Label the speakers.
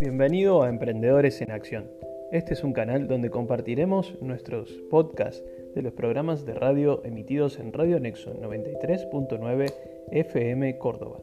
Speaker 1: Bienvenido a Emprendedores en Acción. Este es un canal donde compartiremos nuestros podcasts de los programas de radio emitidos en Radio Nexo 93.9 FM Córdoba.